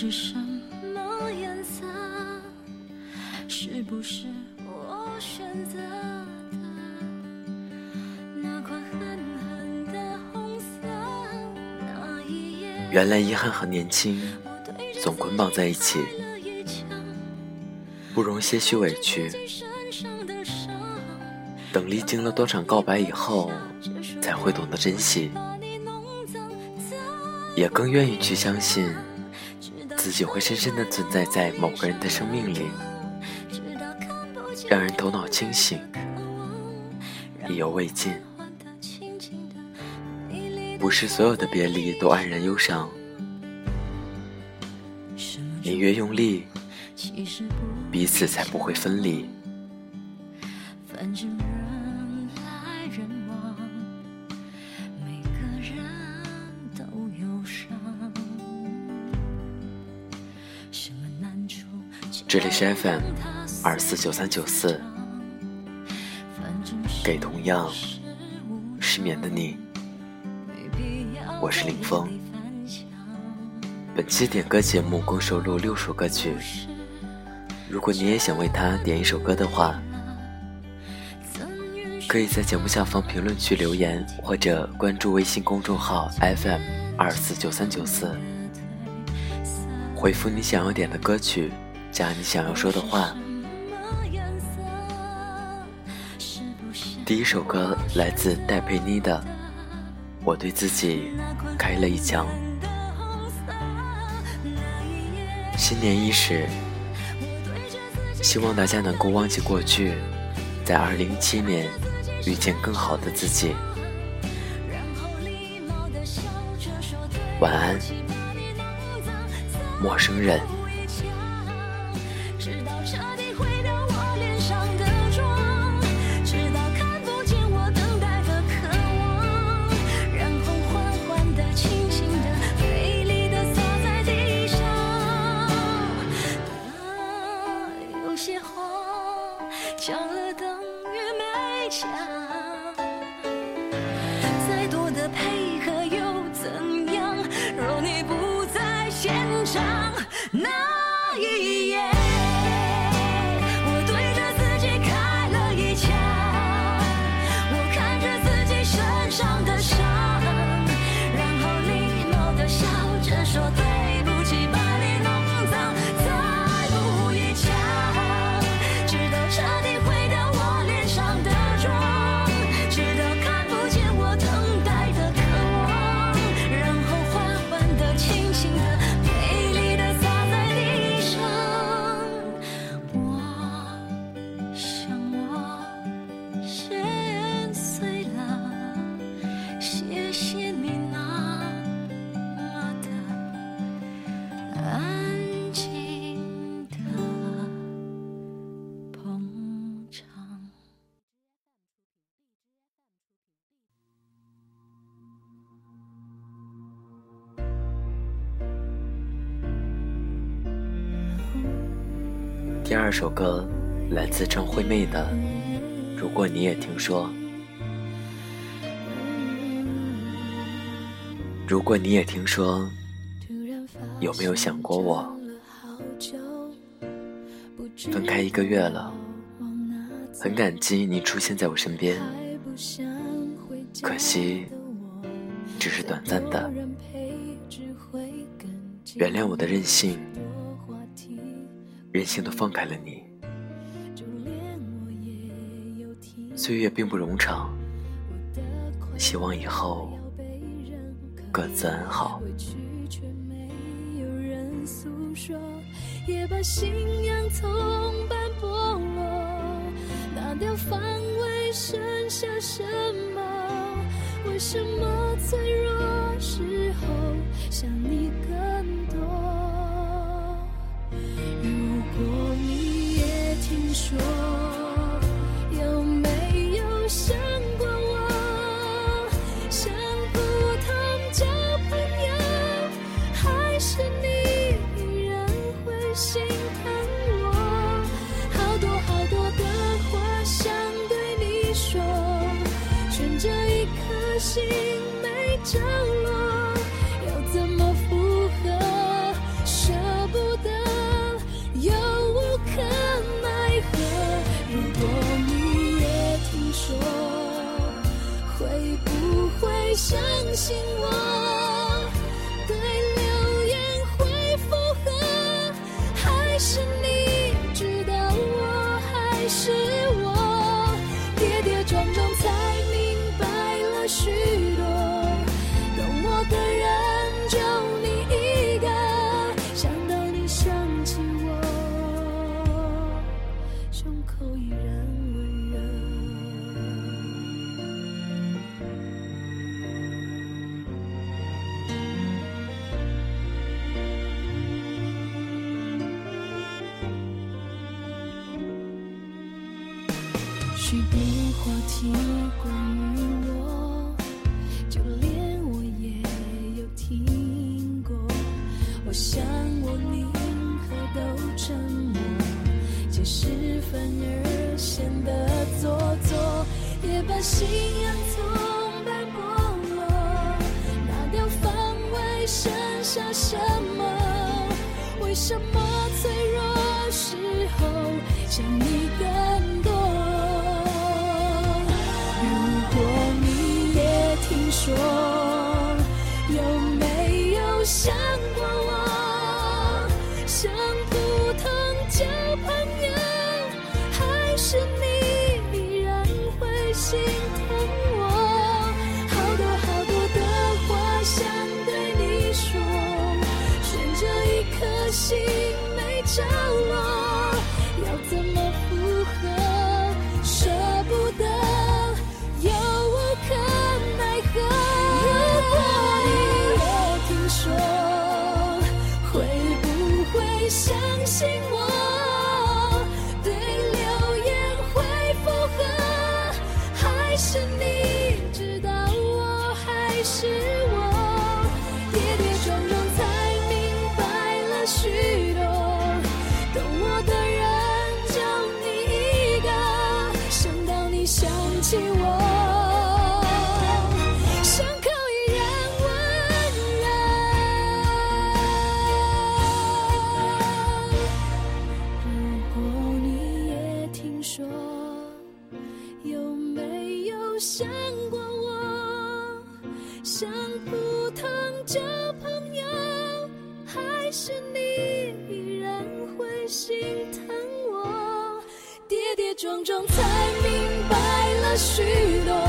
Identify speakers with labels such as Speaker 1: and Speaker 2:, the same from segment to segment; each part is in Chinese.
Speaker 1: 是什么颜色？是不是我选择的那块狠狠的红色？那一夜。
Speaker 2: 原来遗憾和年轻总捆绑在一起，不容些许委屈。等历经了多场告白以后，才会懂得珍惜，也更愿意去相信自己会深深的存在在某个人的生命里，让人头脑清醒，意犹未尽。不是所有的别离都黯然忧伤，你越用力，彼此才不会分离。这里是 FM 二四九三九四，给同样失眠的你，我是林峰。本期点歌节目共收录六首歌曲，如果你也想为他点一首歌的话，可以在节目下方评论区留言，或者关注微信公众号 FM 二四九三九四，回复你想要点的歌曲，加你想要说的话。第一首歌来自戴佩妮的《我对自己开了一枪》。新年伊始，希望大家能够忘记过去，在二零一七年遇见更好的自己。晚安，陌生人。第二首歌来自张惠妹的《如果你也听说》。如果你也听说，有没有想过我？分开一个月了，很感激你出现在我身边，可惜只是短暂的。原谅我的任性，任性的放开了你。岁月并不冗长，希望以后各自安好。
Speaker 3: 诉说，也把信仰从般剥落。拿掉防卫，剩下什么？为什么脆弱时候想你更多？说。许营养从半剥落，拿掉防卫，剩下什么？为什么脆弱时候想你更多？如果你也听说，有没有想？角落，要怎么附和？舍不得，又无可奈何。如果你我听说，会不会相信我？许多，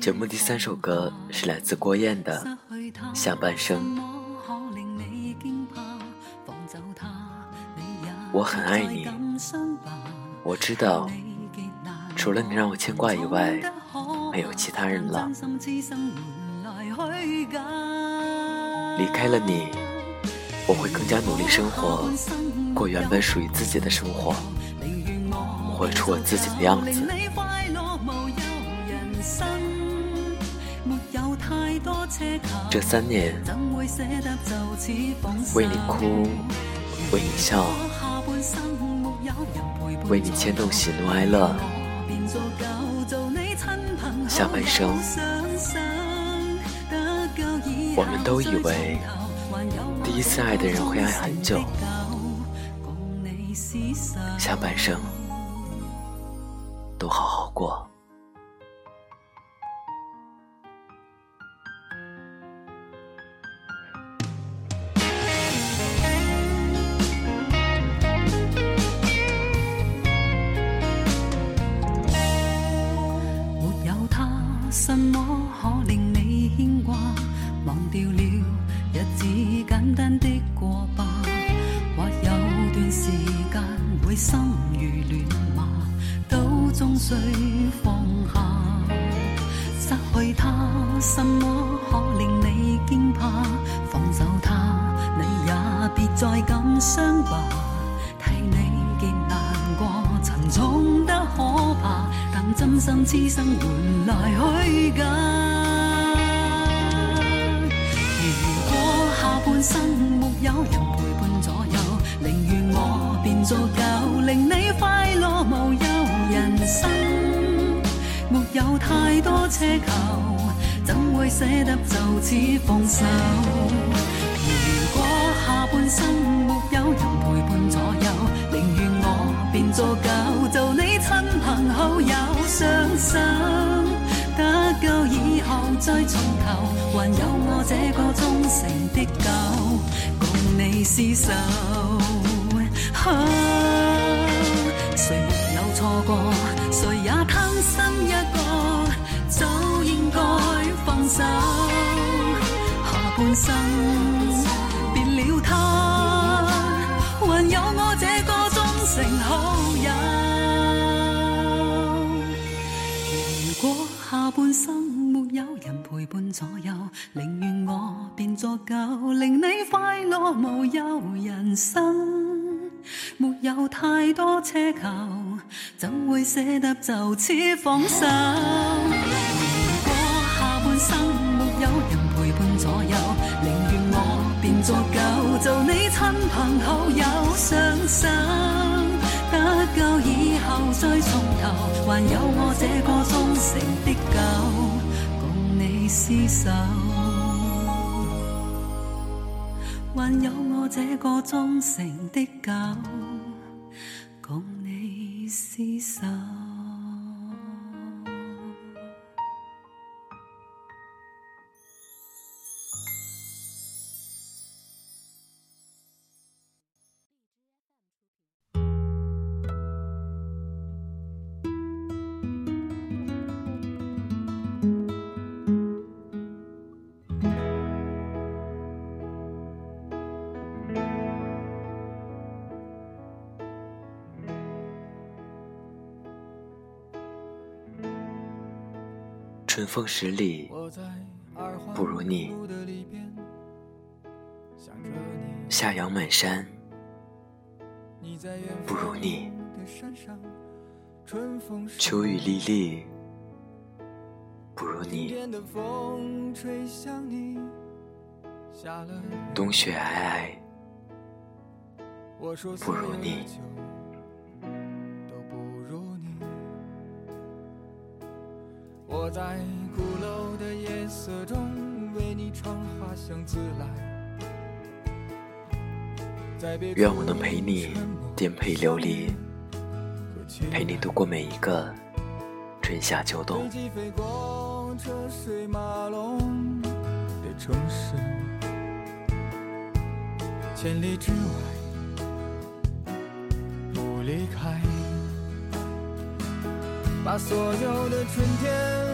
Speaker 4: 节目第三首歌是来自郭燕的《下半生》。
Speaker 5: 我很爱你，我知道，除了你让我牵挂以外，没有其他人了。离开了你，我会更加努力生活，过原本属于自己的生活，活出我自己的样子。这三年，为你哭，为你笑，为你牵动喜怒哀乐。下半生，我们都以为第一次爱的人会爱很久。下半生，都好好过。
Speaker 6: 什么可令你惊怕？放手他，你也别再感伤吧。替你极难过，沉重得可怕。但真心痴心换来虚假。如果下半生没有人陪伴左右，宁愿我变做狗令你快乐无忧。人生没有太多奢求，会舍得就此放手？如果下半生没有人陪伴左右，宁愿我便足够做你亲朋好友。双手得够以后再重头，还有我这个忠诚的狗，共你厮守。谁没有错过？谁也贪心一个，下半生别了他，还有我这个忠诚好友。如果下半生没有人陪伴左右，宁愿我变作狗令你快乐无忧。人生没有太多奢求，怎会舍得就此放手？生没有人陪伴左右，宁愿我变作狗做你亲朋好友。伤心。得够以后再从头，还有我这个忠诚的狗，共你厮守。还有我这个忠诚的狗，共你厮守。
Speaker 5: 风十里不如你，夏阳满山不如你，秋雨沥沥不如你，冬雪皑皑不如你。我在夜色中为你唱花香自来。愿我能陪你颠沛流离，陪你度过每一个春夏秋冬。车水马龙的城市，千里之外不离开。把所有的春天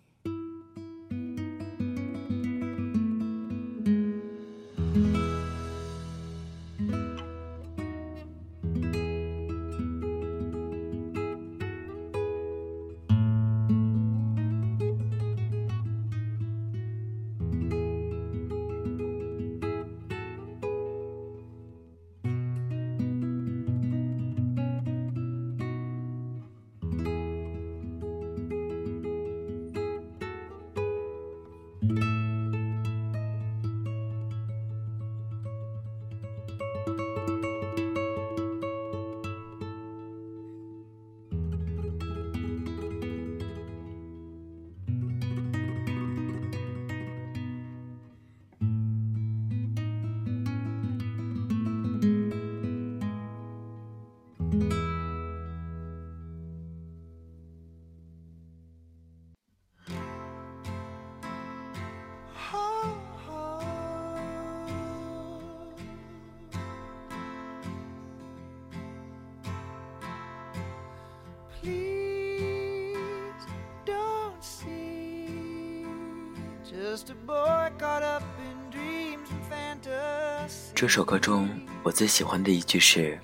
Speaker 4: 这首歌中我最喜欢的一句是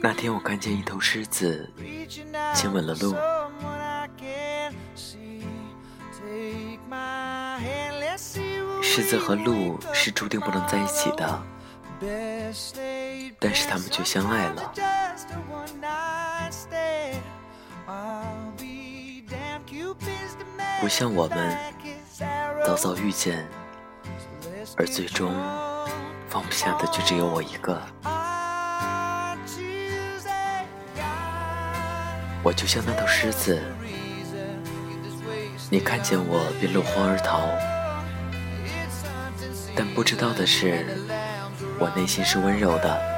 Speaker 4: 那天我看见一头狮子亲吻了鹿狮子和鹿是注定不能在一起的。但是他们却相爱了。不像我们早早遇见，而最终放不下的就只有我一个。我就像那头狮子，你看见我便落荒而逃。但不知道的是，我内心是温柔的。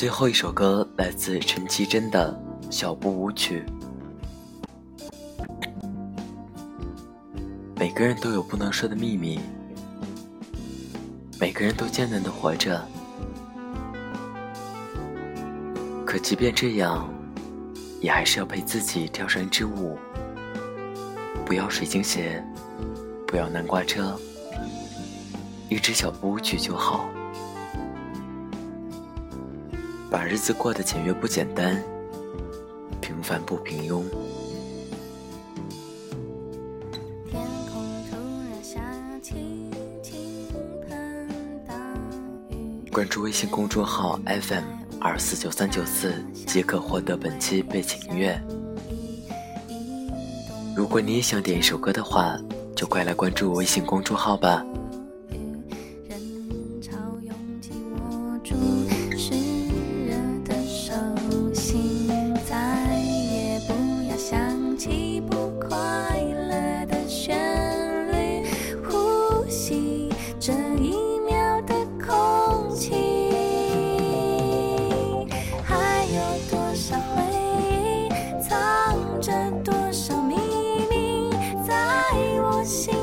Speaker 4: 最后一首歌来自陈绮贞的《小步舞曲》。每个人都有不能说的秘密，每个人都艰难的活着。可即便这样，也还是要陪自己跳上一支舞。不要水晶鞋，不要南瓜车，一支小步舞曲就好。把日子过得简约不简单，平凡不平庸。
Speaker 2: 关注微信公众号 FM 二四九三九四即可获得本期背景音乐。如果你也想点一首歌的话，就快来关注微信公众号吧。assim.